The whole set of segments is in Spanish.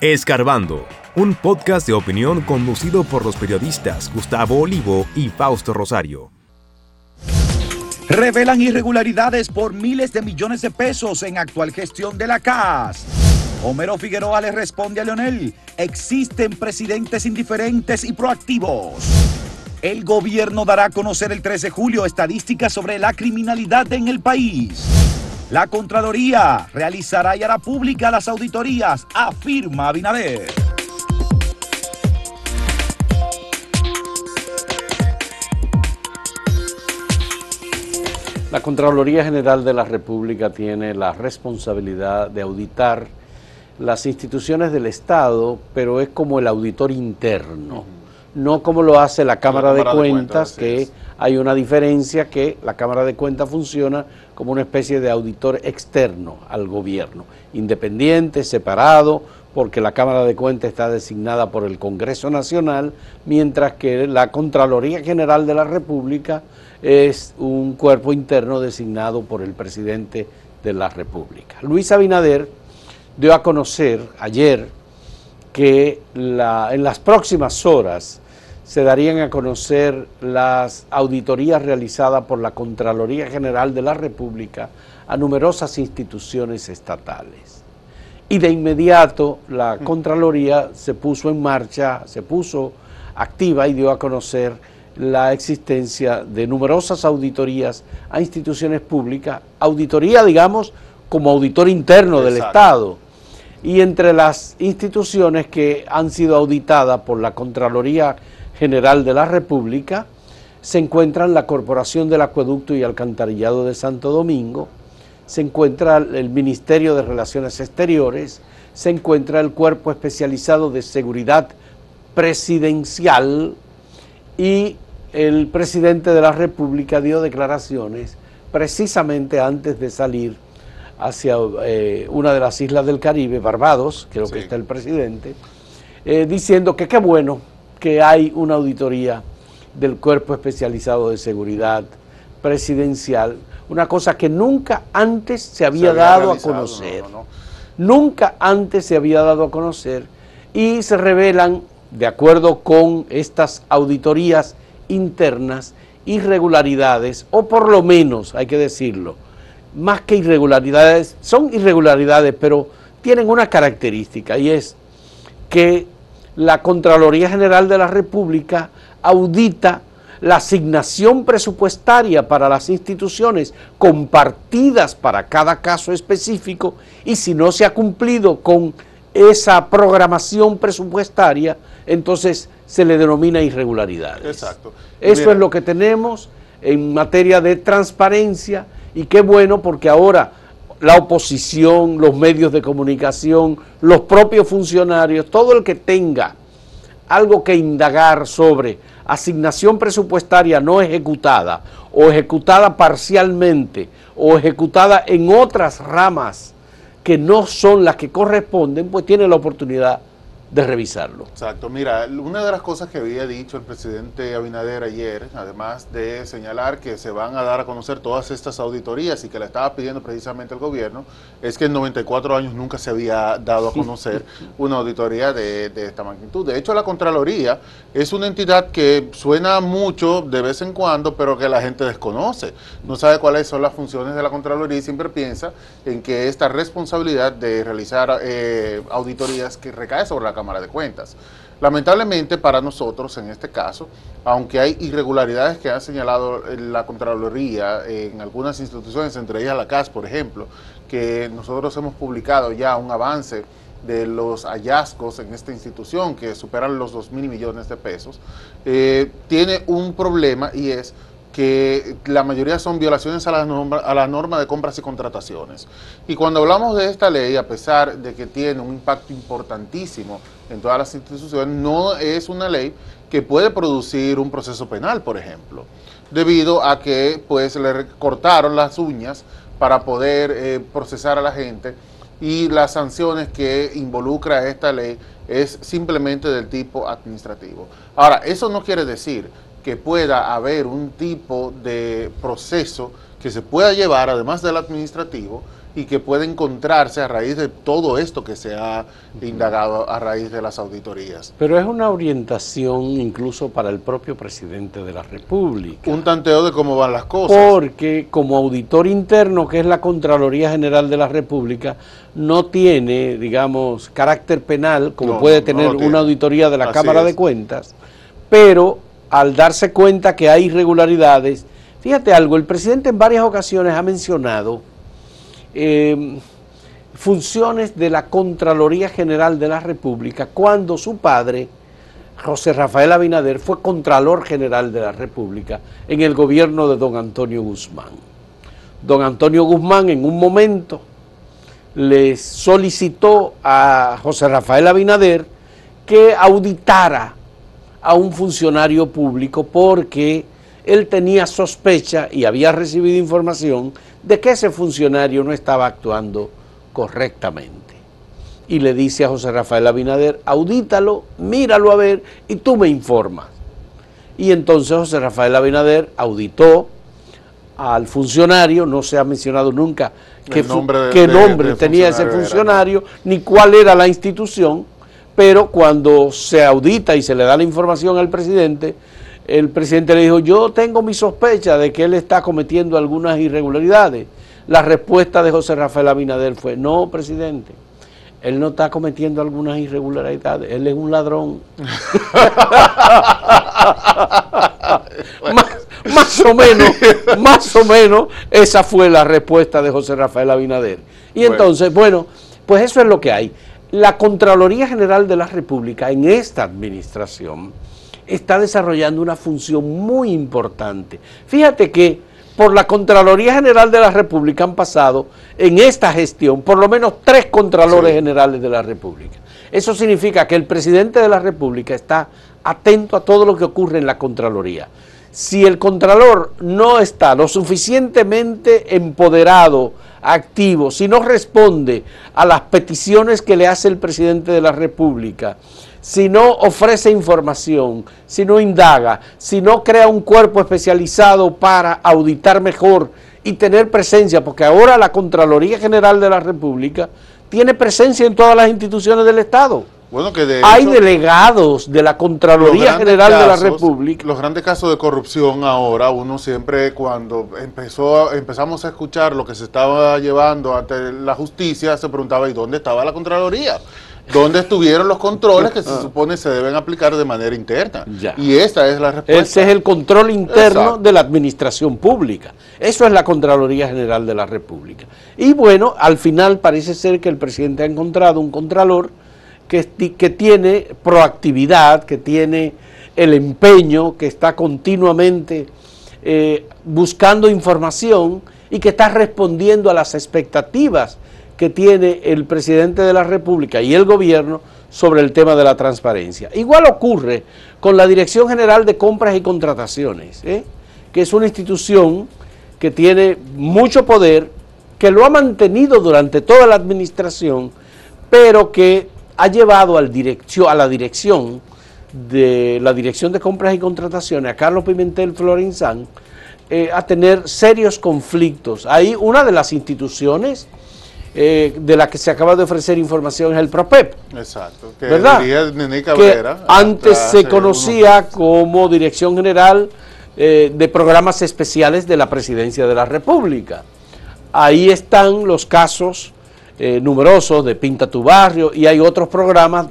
Escarbando, un podcast de opinión conducido por los periodistas Gustavo Olivo y Fausto Rosario. Revelan irregularidades por miles de millones de pesos en actual gestión de la CAS. Homero Figueroa le responde a Leonel, existen presidentes indiferentes y proactivos. El gobierno dará a conocer el 13 de julio estadísticas sobre la criminalidad en el país. La Contraloría realizará y hará pública las auditorías, afirma Abinader. La Contraloría General de la República tiene la responsabilidad de auditar las instituciones del Estado, pero es como el auditor interno, no como lo hace la Cámara, de Cuentas, que hay una diferencia que la Cámara de Cuentas funciona como una especie de auditor externo al gobierno, independiente, separado, porque la Cámara de Cuentas está designada por el Congreso Nacional, mientras que la Contraloría General de la República es un cuerpo interno designado por el presidente de la República. Luis Abinader dio a conocer ayer que en las próximas horas se darían a conocer las auditorías realizadas por la Contraloría General de la República a numerosas instituciones estatales. Y de inmediato la mm. Contraloría se puso en marcha, se puso activa y dio a conocer la existencia de numerosas auditorías a instituciones públicas, auditoría, digamos, como auditor interno del Estado. Y entre las instituciones que han sido auditadas por la Contraloría General de la República, se encuentran la Corporación del Acueducto y Alcantarillado de Santo Domingo, se encuentra el Ministerio de Relaciones Exteriores, se encuentra el Cuerpo Especializado de Seguridad Presidencial y el presidente de la República dio declaraciones precisamente antes de salir hacia eh, una de las islas del Caribe, Barbados, creo que está el presidente, eh, diciendo que qué bueno que hay una auditoría del Cuerpo Especializado de Seguridad Presidencial, una cosa que nunca antes se había, dado a conocer. Nunca antes se había dado a conocer y se revelan, de acuerdo con estas auditorías internas, irregularidades, o por lo menos, hay que decirlo, más que irregularidades, son irregularidades, pero tienen una característica y es que la Contraloría General de la República audita la asignación presupuestaria para las instituciones compartidas para cada caso específico y si no se ha cumplido con esa programación presupuestaria, entonces se le denomina irregularidades. Exacto. Eso es lo que tenemos en materia de transparencia y qué bueno porque ahora la oposición, los medios de comunicación, los propios funcionarios, todo el que tenga algo que indagar sobre asignación presupuestaria no ejecutada o ejecutada parcialmente o ejecutada en otras ramas que no son las que corresponden, pues tiene la oportunidad de revisarlo. Exacto, mira, una de las cosas que había dicho el presidente Abinader ayer, además de señalar que se van a dar a conocer todas estas auditorías y que le estaba pidiendo precisamente el gobierno, es que en 94 años nunca se había dado a conocer una auditoría de, esta magnitud. De hecho, la Contraloría es una entidad que suena mucho de vez en cuando, pero que la gente desconoce. No sabe cuáles son las funciones de la Contraloría y siempre piensa en que esta responsabilidad de realizar eh, auditorías que recae sobre la Cámara de Cuentas. Lamentablemente para nosotros, en este caso, aunque hay irregularidades que ha señalado la Contraloría en algunas instituciones, entre ellas la CAS, por ejemplo, que nosotros hemos publicado ya un avance de los hallazgos en esta institución que superan los 2 mil millones de pesos, eh, tiene un problema y es que la mayoría son violaciones a la, norma, a la norma de compras y contrataciones. Y cuando hablamos de esta ley, a pesar de que tiene un impacto importantísimo en todas las instituciones, no es una ley que puede producir un proceso penal, por ejemplo, debido a que pues le cortaron las uñas para poder eh, procesar a la gente y las sanciones que involucra esta ley es simplemente del tipo administrativo. Ahora, eso no quiere decir que pueda haber un tipo de proceso que se pueda llevar, además del administrativo, y que puede encontrarse a raíz de todo esto que se ha indagado a raíz de las auditorías. Pero es una orientación incluso para el propio presidente de la República. Un tanteo de cómo van las cosas. Porque como auditor interno, que es la Contraloría General de la República, no tiene, digamos, carácter penal, como No, puede tener una auditoría de la Así Cámara de. Cuentas, pero al darse cuenta que hay irregularidades, fíjate algo, el presidente en varias ocasiones ha mencionado eh, funciones de la Contraloría General de la República cuando su padre, José Rafael Abinader, fue Contralor General de la República en el gobierno de don Antonio Guzmán. Don Antonio Guzmán en un momento le solicitó a José Rafael Abinader que auditara a un funcionario público porque él tenía sospecha y había recibido información de que ese funcionario no estaba actuando correctamente. Y le dice a José Rafael Abinader, audítalo, míralo a ver y tú me informas. Y entonces José Rafael Abinader auditó al funcionario, no se ha mencionado nunca qué, nombre de- qué de- nombre del tenía ese funcionario era, funcionario, ni cuál era la institución, pero cuando se audita y se le da la información al presidente, el presidente le dijo, yo tengo mi sospecha de que él está cometiendo algunas irregularidades. La respuesta de José Rafael Abinader fue, no, presidente, él no está cometiendo algunas irregularidades, él es un ladrón. más, más o menos, más o menos, esa fue la respuesta de José Rafael Abinader. Y Bueno. entonces, bueno, pues eso es lo que hay. La Contraloría General de la República en esta administración está desarrollando una función muy importante. Fíjate que por la Contraloría General de la República han pasado en esta gestión por lo menos tres Contralores Sí. Generales de la República. Eso significa que el presidente de la República está atento a todo lo que ocurre en la Contraloría. Si el Contralor no está lo suficientemente empoderado, activo, si no responde a las peticiones que le hace el presidente de la República, si no ofrece información, si no indaga, si no crea un cuerpo especializado para auditar mejor y tener presencia, porque ahora la Contraloría General de la República tiene presencia en todas las instituciones del Estado. Bueno, que de Hay hecho, delegados de la Contraloría General de la República. Los grandes casos de corrupción ahora, uno siempre cuando empezó, empezamos a escuchar lo que se estaba llevando ante la justicia, se preguntaba, ¿y dónde estaba la Contraloría? ¿Dónde estuvieron los controles que se supone se deben aplicar de manera interna? Ah. Ya. Y esta es la respuesta. Ese es el control interno Exacto. de la administración pública. Eso es la Contraloría General de la República. Y bueno, al final parece ser que el presidente ha encontrado un contralor que, tiene proactividad, que tiene el empeño, que está continuamente eh, buscando información y que está respondiendo a las expectativas que tiene el presidente de la República y el gobierno sobre el tema de la transparencia. Igual ocurre con la Dirección General de Compras y Contrataciones, ¿eh? que es una institución que tiene mucho poder, que lo ha mantenido durante toda la administración, pero que ha llevado al direccio- a la dirección de la Dirección de Compras y Contrataciones, a Carlos Pimentel Florenzán, eh, a tener serios conflictos. Ahí una de las instituciones eh, de la que se acaba de ofrecer información es el PROPEP. Exacto. Que ¿verdad? Nené que Cabrera, antes se conocía unos- como Dirección General eh, de Programas Especiales de la Presidencia de la República. Ahí están los casos eh, numerosos de Pinta tu Barrio y hay otros programas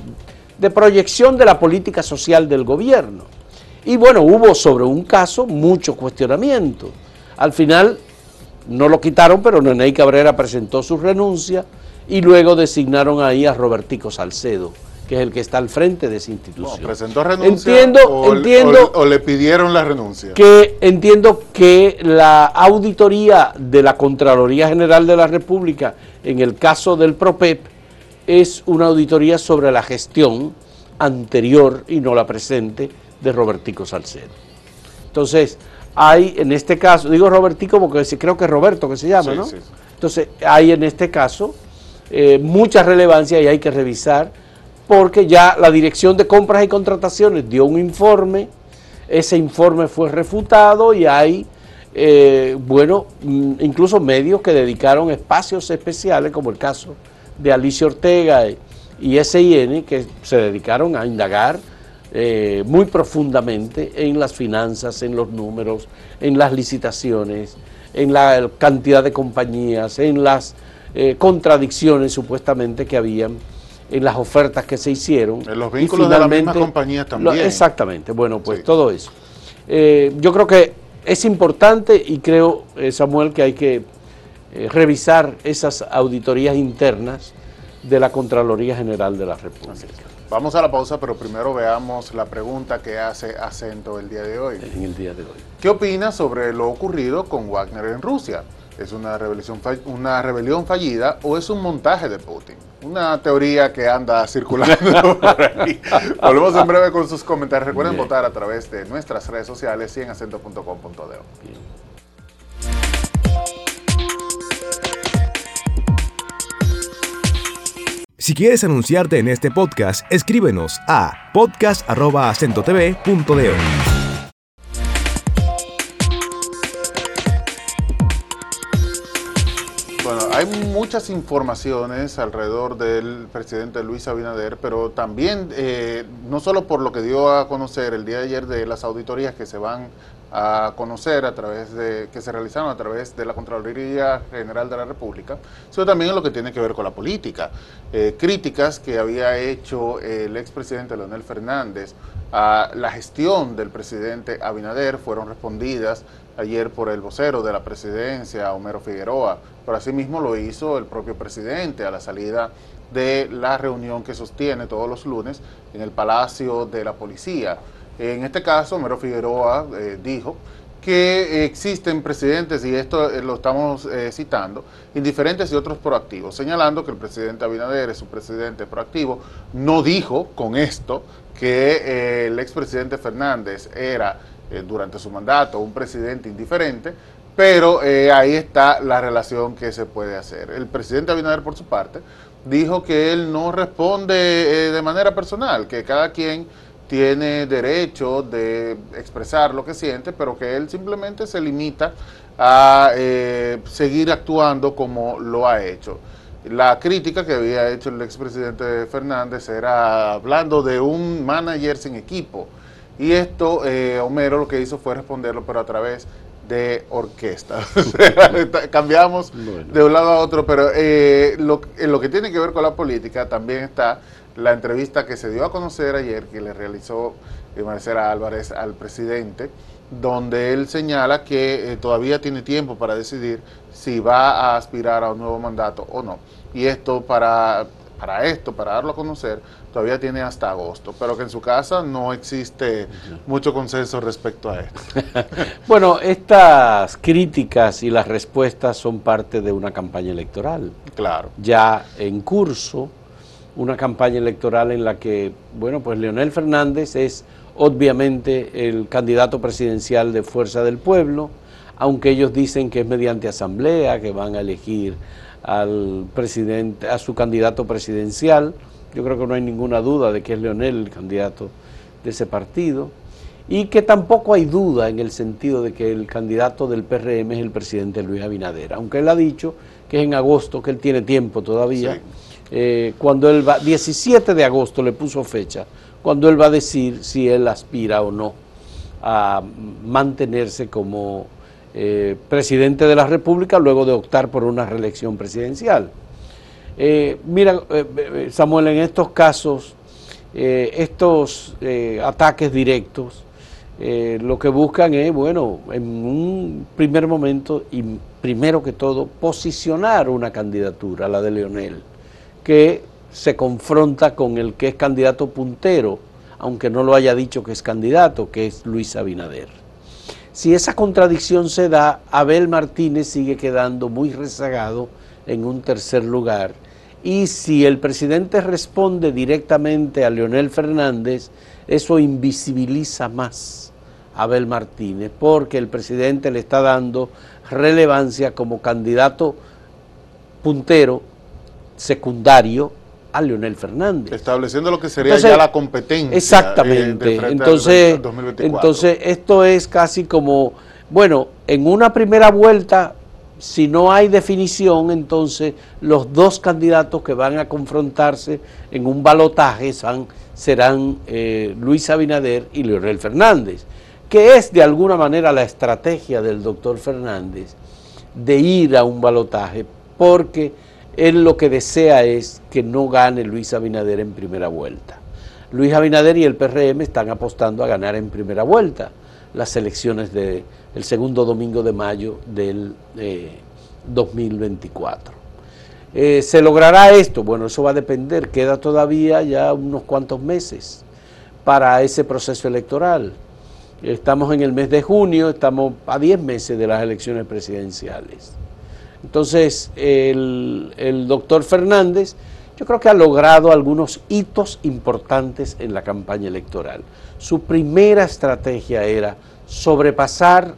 de proyección de la política social del gobierno. Y bueno, hubo sobre un caso mucho cuestionamiento. Al final no lo quitaron, pero Neney Cabrera presentó su renuncia y luego designaron ahí a Robertico Salcedo, que es el que está al frente de esa institución. presentó renuncia Entiendo, o, entiendo o- o le pidieron la renuncia. que entiendo que la auditoría de la Contraloría General de la República en el caso del PROPEP es una auditoría sobre la gestión anterior y no la presente de Robertico Salcedo. Entonces, hay en este caso, digo Robertico porque creo que es Roberto que se llama, Sí, ¿no? sí, sí. Entonces, hay en este caso eh, mucha relevancia y hay que revisar porque ya la Dirección de Compras y Contrataciones dio un informe, ese informe fue refutado y hay eh, bueno, mm, incluso medios que dedicaron espacios especiales, como el caso de Alicia Ortega y SIN, que se dedicaron a indagar eh, muy profundamente en las finanzas, en los números, en las licitaciones, en la cantidad de compañías, en las eh, contradicciones supuestamente que habían en las ofertas que se hicieron. En los vínculos de las mismas compañías también. exactamente, bueno, pues todo eso. Eh, yo creo que es importante y creo, Samuel, que hay que revisar esas auditorías internas de la Contraloría General de la República. Vamos a la pausa, pero primero veamos la pregunta que hace Acento el día de hoy. En el día de hoy. ¿Qué opina sobre lo ocurrido con Wagner en Rusia? ¿Es una rebelión, una rebelión fallida o es un montaje de Putin? Una teoría que anda circulando por ahí. Volvemos en breve con sus comentarios. Recuerden votar a través de nuestras redes sociales y en acento.com.de. Si quieres anunciarte en este podcast, escríbenos a podcast.acentotv.de. hay muchas informaciones alrededor del presidente Luis Abinader, pero también, eh, no solo por lo que dio a conocer el día de ayer de las auditorías que se van a conocer a través de, que se realizaron a través de la Contraloría General de la República, sino también en lo que tiene que ver con la política. Eh, críticas que había hecho el expresidente Leonel Fernández a la gestión del presidente Abinader fueron respondidas ayer por el vocero de la presidencia, Homero Figueroa, pero asimismo lo hizo el propio presidente a la salida de la reunión que sostiene todos los lunes en el Palacio de la Policía. En este caso, Mero Figueroa eh, dijo que existen presidentes, y esto eh, lo estamos eh, citando, indiferentes y otros proactivos, señalando que el presidente Abinader es un presidente proactivo. No dijo con esto que el expresidente Fernández era durante su mandato un presidente indiferente, pero ahí está la relación que se puede hacer. El presidente Abinader, por su parte, dijo que él no responde de manera personal, que cada quien tiene derecho de expresar lo que siente, pero que él simplemente se limita a eh, seguir actuando como lo ha hecho. La crítica que había hecho el expresidente Fernández era hablando de un manager sin equipo. Y esto, eh, Homero lo que hizo fue responderlo, pero a través de orquesta. Cambiamos de un lado a otro, pero eh, lo, en lo que tiene que ver con la política también está la entrevista que se dio a conocer ayer, que le realizó eh, Marcela Álvarez al presidente, donde él señala que eh, todavía tiene tiempo para decidir si va a aspirar a un nuevo mandato o no. Y esto para, para esto, para darlo a conocer, todavía tiene hasta agosto, pero que en su casa no existe mucho consenso respecto a esto. bueno, estas críticas y las respuestas son parte de una campaña electoral. Claro. Ya en curso una campaña electoral en la que, bueno, pues Leonel Fernández es obviamente el candidato presidencial de Fuerza del Pueblo, aunque ellos dicen que es mediante asamblea que van a elegir al presidente, a su candidato presidencial. Yo creo que no hay ninguna duda de que es Leonel el candidato de ese partido. Y que tampoco hay duda en el sentido de que el candidato del PRM es el presidente Luis Abinader, aunque él ha dicho que es en agosto, que él tiene tiempo todavía. Eh, cuando él va, 17 de agosto le puso fecha, cuando él va a decir si él aspira o no a mantenerse como eh, presidente de la República luego de optar por una reelección presidencial. Eh, mira, Samuel, en estos casos, estos ataques directos, lo que buscan es, bueno, en un primer momento y primero que todo, posicionar una candidatura, la de Leonel que se confronta con el que es candidato puntero, aunque no lo haya dicho que es candidato, que es Luis Abinader. Si esa contradicción se da, Abel Martínez sigue quedando muy rezagado en un tercer lugar. Y si el presidente responde directamente a Leonel Fernández, eso invisibiliza más a Abel Martínez, porque el presidente le está dando relevancia como candidato puntero secundario a Leonel Fernández. Estableciendo lo que sería ya la competencia. Exactamente. entonces, entonces, esto es casi como, bueno, en una primera vuelta, si no hay definición, entonces los dos candidatos que van a confrontarse en un balotaje serán eh, Luis Abinader y Leonel Fernández, que es de alguna manera la estrategia del doctor Fernández de ir a un balotaje, porque él lo que desea es que no gane Luis Abinader en primera vuelta. Luis Abinader y el PRM están apostando a ganar en primera vuelta las elecciones del segundo domingo de mayo del 2024. Eh, ¿Se logrará esto? Bueno, eso va a depender, queda todavía ya unos cuantos meses para ese proceso electoral. Estamos en el mes de junio, estamos a 10 meses de las elecciones presidenciales. Entonces, el doctor Fernández yo creo que ha logrado algunos hitos importantes en la campaña electoral. Su primera estrategia era sobrepasar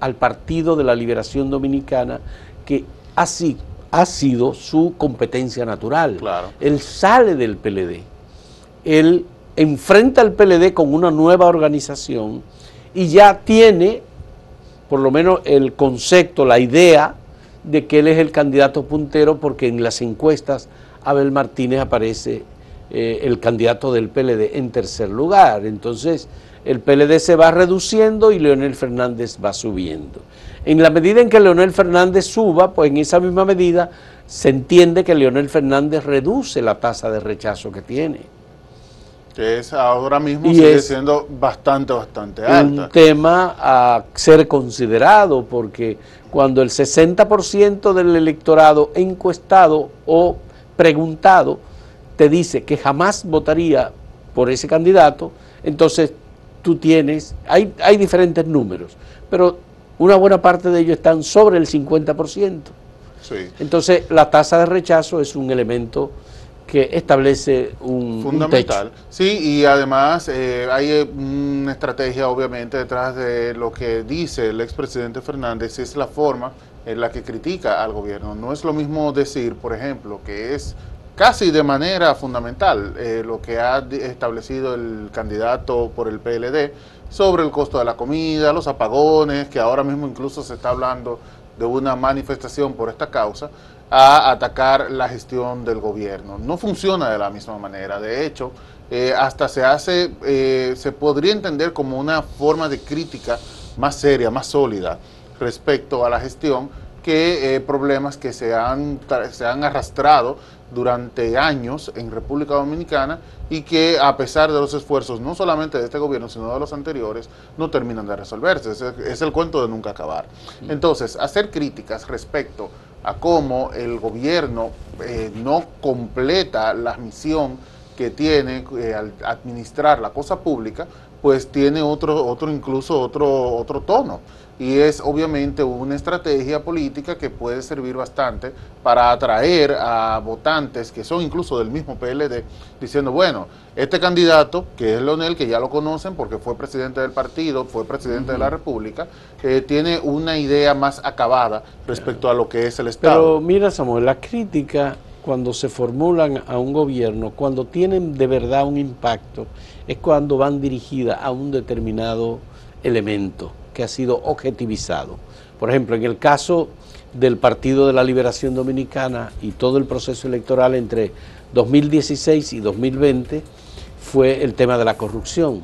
al Partido de la Liberación Dominicana, que así ha sido su competencia natural. Claro. Él sale del PLD, él enfrenta al PLD con una nueva organización y ya tiene, por lo menos, el concepto, la idea de que él es el candidato puntero porque en las encuestas Abel Martínez aparece eh, el candidato del PLD en tercer lugar. Entonces, el PLD se va reduciendo y Leonel Fernández va subiendo. En la medida en que Leonel Fernández suba, pues en esa misma medida se entiende que Leonel Fernández reduce la tasa de rechazo que tiene. Que es ahora mismo sigue siendo bastante, bastante alta. Un tema a ser considerado porque cuando el 60% del electorado encuestado o preguntado te dice que jamás votaría por ese candidato, entonces tú tienes, hay, hay diferentes números, pero una buena parte de ellos están sobre el 50%. Entonces la tasa de rechazo es un elemento que establece un fundamental. sí, y además eh, hay eh, una estrategia obviamente detrás de lo que dice el expresidente Fernández, es la forma en la que critica al gobierno. No es lo mismo decir, por ejemplo, que es casi de manera fundamental eh, lo que ha establecido el candidato por el PLD sobre el costo de la comida, los apagones, que ahora mismo incluso se está hablando de una manifestación por esta causa, a atacar la gestión del gobierno. No funciona de la misma manera. De hecho, eh, hasta se hace, eh, se podría entender como una forma de crítica más seria, más sólida respecto a la gestión que problemas que se han, se han arrastrado durante años en República Dominicana y que a pesar de los esfuerzos no solamente de este gobierno, sino de los anteriores, no terminan de resolverse. Es, el cuento de nunca acabar. Entonces, hacer críticas respecto a cómo el gobierno eh, no completa la misión que tiene eh, al administrar la cosa pública, pues tiene otro, otro incluso otro, otro tono y es obviamente una estrategia política que puede servir bastante para atraer a votantes que son incluso del mismo PLD, diciendo, bueno, este candidato, que es Leonel, que ya lo conocen porque fue presidente del partido, fue presidente de la República, que tiene una idea más acabada respecto a lo que es el Estado. Pero mira, Samuel, la crítica cuando se formulan a un gobierno, cuando tienen de verdad un impacto, es cuando van dirigidas a un determinado elemento que ha sido objetivizado. Por ejemplo, en el caso del Partido de la Liberación Dominicana y todo el proceso electoral entre 2016 y 2020 fue el tema de la corrupción.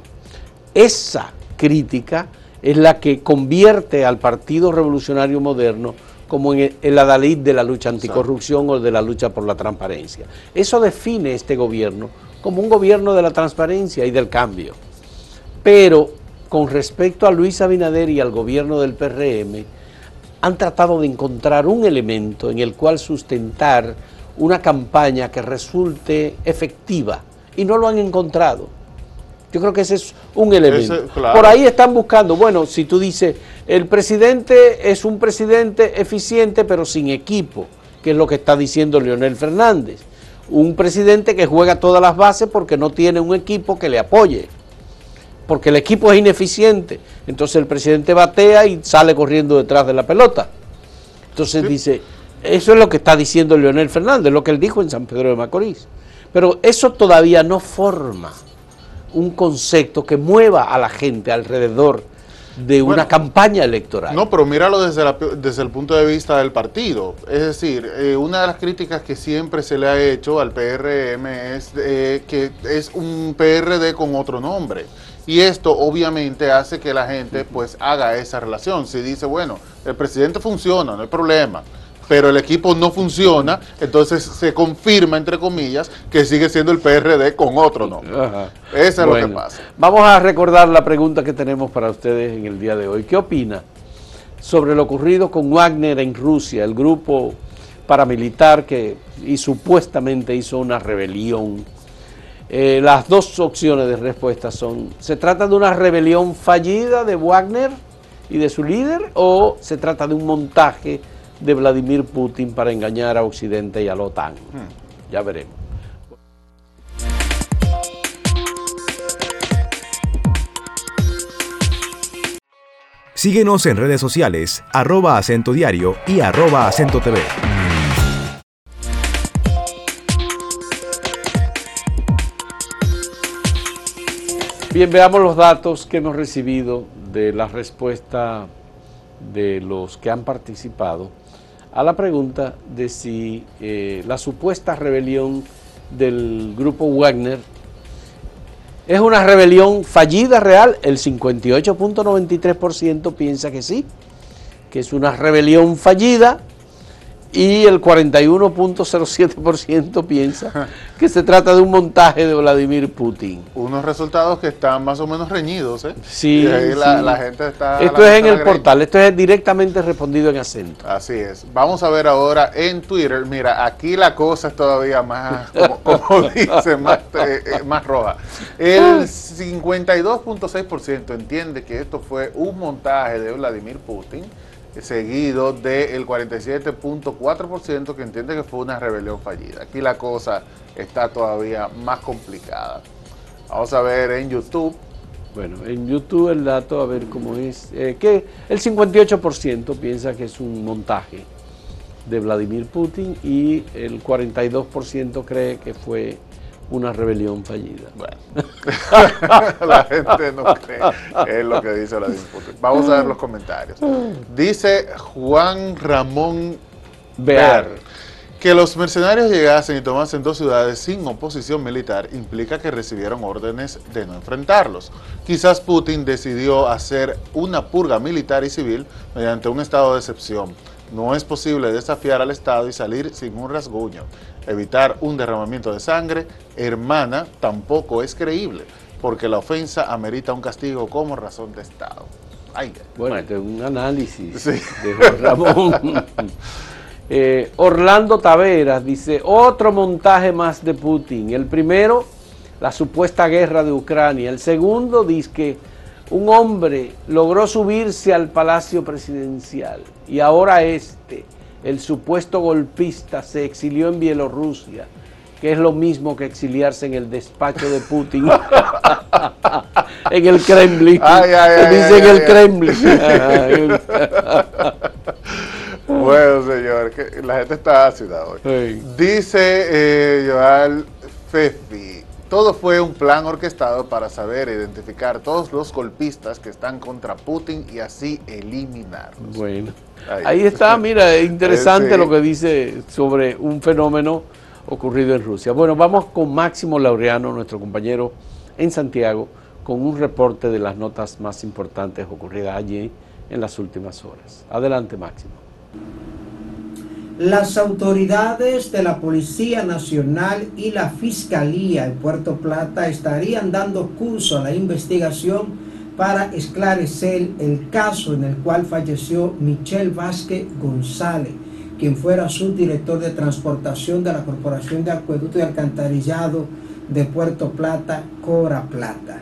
Esa crítica es la que convierte al Partido Revolucionario Moderno como en el adalid de la lucha anticorrupción o de la lucha por la transparencia. Eso define este gobierno como un gobierno de la transparencia y del cambio. Pero con respecto a Luis Abinader y al gobierno del PRM, han tratado de encontrar un elemento en el cual sustentar una campaña que resulte efectiva y no lo han encontrado. Yo creo que ese es un elemento. Por ahí están buscando, bueno, si tú dices, el presidente es un presidente eficiente pero sin equipo, que es lo que está diciendo Leonel Fernández. Un presidente que juega todas las bases porque no tiene un equipo que le apoye porque el equipo es ineficiente. Entonces el presidente batea y sale corriendo detrás de la pelota. Entonces dice, eso es lo que está diciendo Leonel Fernández, lo que él dijo en San Pedro de Macorís. Pero eso todavía no forma un concepto que mueva a la gente alrededor de una campaña electoral. No, pero míralo desde, desde el punto de vista del partido. Es decir, eh, una de las críticas que siempre se le ha hecho al PRM es eh, que es un PRD con otro nombre. Y esto obviamente hace que la gente pues haga esa relación. Si dice, bueno, el presidente funciona, no hay problema pero el equipo no funciona, entonces se confirma, entre comillas, que sigue siendo el PRD con otro nombre. Eso es lo que pasa. Vamos a recordar la pregunta que tenemos para ustedes en el día de hoy. ¿Qué opina sobre lo ocurrido con Wagner en Rusia, el grupo paramilitar que y supuestamente hizo una rebelión? Eh, las dos opciones de respuesta son, ¿se trata de una rebelión fallida de Wagner y de su líder o se trata de un montaje? De Vladimir Putin para engañar a Occidente y a la OTAN. Hmm. Ya veremos. Síguenos en redes sociales, arroba acento diario y arroba acento TV. Bien, veamos los datos que hemos recibido de la respuesta de los que han participado a la pregunta de si eh, la supuesta rebelión del grupo Wagner es una rebelión fallida real, el 58.93% piensa que sí, que es una rebelión fallida y el 41.07% piensa que se trata de un montaje de Vladimir Putin. Unos resultados que están más o menos reñidos, ¿eh? Sí. La, gente está. Esto es en el portal, esto es directamente respondido en acento. Así es. Vamos a ver ahora en Twitter. Mira, aquí la cosa es todavía más, como, dice, más, eh, eh, más roja. El 52.6% entiende que esto fue un montaje de Vladimir Putin seguido del 47.4% que entiende que fue una rebelión fallida. Aquí la cosa está todavía más complicada. Vamos a ver en YouTube. Bueno, en YouTube el dato, a ver cómo es, eh, que el 58% piensa que es un montaje de Vladimir Putin y el 42% cree que fue una rebelión fallida. Bueno, la gente no cree, es lo que dice la Putin. Vamos a ver los comentarios. Dice Juan Ramón Bear que los mercenarios llegasen y tomasen dos ciudades sin oposición militar implica que recibieron órdenes de no enfrentarlos. Quizás Putin decidió hacer una purga militar y civil mediante un estado de excepción. No es posible desafiar al Estado y salir sin un rasguño evitar un derramamiento de sangre, hermana, tampoco es creíble, porque la ofensa amerita un castigo como razón de Estado. bueno, este es un análisis de Juan Ramón. Eh, Orlando Taveras dice, otro montaje más de Putin. El primero, la supuesta guerra de Ucrania. El segundo, dice que un hombre logró subirse al palacio presidencial y ahora este el supuesto golpista se exilió en Bielorrusia, que es lo mismo que exiliarse en el despacho de Putin, en el Kremlin. Ay, dice en el Kremlin. bueno, señor, que la gente está ácida hoy. Dice eh, Joal Fefi, todo fue un plan orquestado para saber identificar todos los golpistas que están contra Putin y así eliminarlos. Bueno, ahí, está, mira, es interesante lo que dice sobre un fenómeno ocurrido en Rusia. Bueno, vamos con Máximo Laureano, nuestro compañero en Santiago, con un reporte de las notas más importantes ocurridas allí en las últimas horas. Adelante, Máximo. Las autoridades de la Policía Nacional y la Fiscalía en Puerto Plata estarían dando curso a la investigación para esclarecer el caso en el cual falleció Michelle Vázquez González, quien fuera subdirector de transportación de la Corporación de Acueducto y Alcantarillado de Puerto Plata, Cora Plata.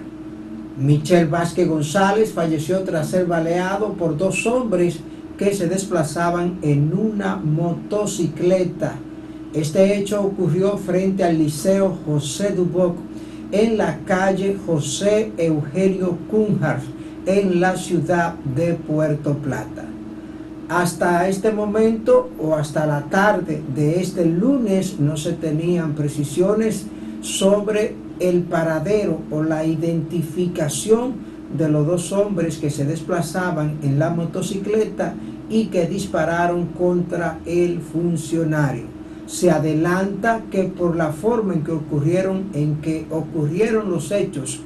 Michelle Vázquez González falleció tras ser baleado por dos hombres que se desplazaban en una motocicleta. Este hecho ocurrió frente al Liceo José Duboc en la calle José Eugenio Cunjar en la ciudad de Puerto Plata. Hasta este momento o hasta la tarde de este lunes no se tenían precisiones sobre el paradero o la identificación de los dos hombres que se desplazaban en la motocicleta y que dispararon contra el funcionario. Se adelanta que por la forma en que ocurrieron, en que ocurrieron los hechos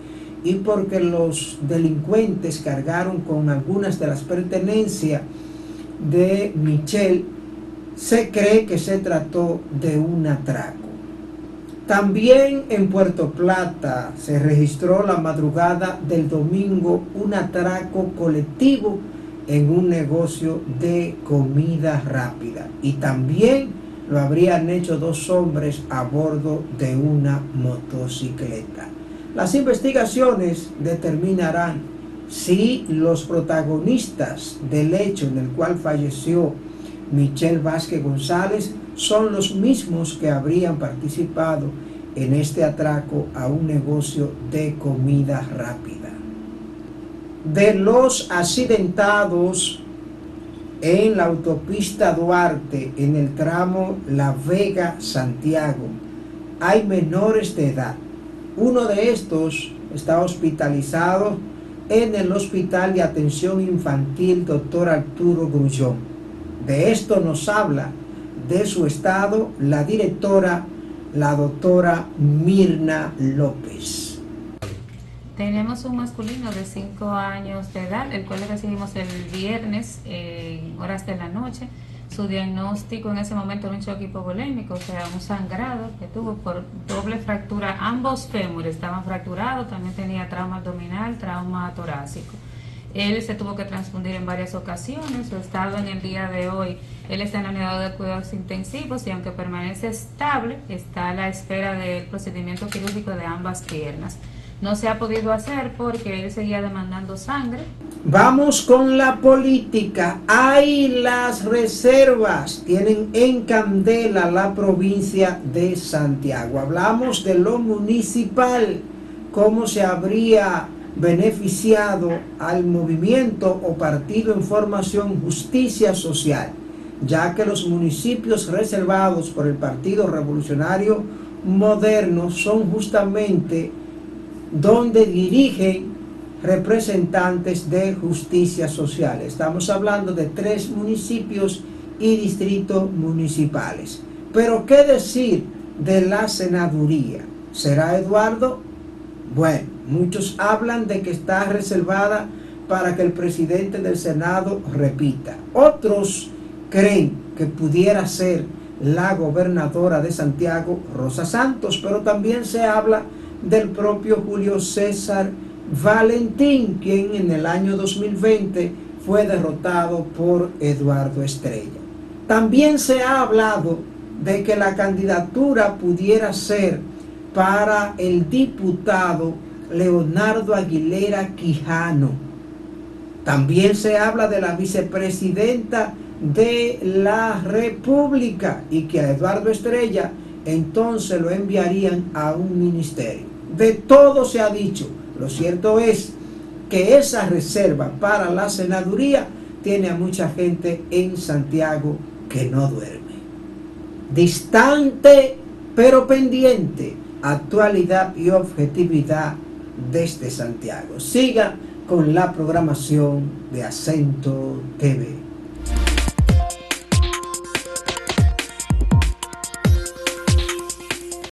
y porque los delincuentes cargaron con algunas de las pertenencias de Michelle, se cree que se trató de un atraco. También en Puerto Plata se registró la madrugada del domingo un atraco colectivo en un negocio de comida rápida. Y también lo habrían hecho dos hombres a bordo de una motocicleta. Las investigaciones determinarán si los protagonistas del hecho en el cual falleció Michelle Vázquez González son los mismos que habrían participado en este atraco a un negocio de comida rápida. De los accidentados en la autopista Duarte en el tramo La Vega-Santiago, hay menores de edad. Uno de estos está hospitalizado en el Hospital de Atención Infantil Dr. Arturo Grullón. De esto nos habla de su estado la directora, la doctora Mirna López. Tenemos un masculino de 5 años de edad, el cual le recibimos el viernes en horas de la noche. Su diagnóstico en ese momento era un choque hipovolémico, o sea, un sangrado que tuvo por doble fractura. Ambos fémures estaban fracturados, también tenía trauma abdominal, trauma torácico. Él se tuvo que transfundir en varias ocasiones, su estado en el día de hoy, él está en la unidad de cuidados intensivos y aunque permanece estable, está a la espera del procedimiento quirúrgico de ambas piernas. No se ha podido hacer porque él seguía demandando sangre. Vamos con la política. Hay las reservas. Tienen en candela la provincia de Santiago. Hablamos de lo municipal. Cómo se habría beneficiado al movimiento o partido en formación Justicia Social, ya que los municipios reservados por el Partido Revolucionario Moderno son justamente donde dirigen representantes de justicia social. Estamos hablando de tres municipios y distritos municipales. Pero ¿qué decir de la senaduría? ¿Será Eduardo? Bueno, muchos hablan de que está reservada para que el presidente del Senado repita. Otros creen que pudiera ser la gobernadora de Santiago, Rosa Santos, pero también se habla del propio Julio César Valentín, quien en el año 2020 fue derrotado por Eduardo Estrella. También se ha hablado de que la candidatura pudiera ser para el diputado Leonardo Aguilera Quijano. También se habla de la vicepresidenta de la República y que a Eduardo Estrella entonces lo enviarían a un ministerio. De todo se ha dicho. Lo cierto es que esa reserva para la senaduría tiene a mucha gente en Santiago que no duerme. Distante pero pendiente, actualidad y objetividad desde Santiago. Siga con la programación de Acento TV.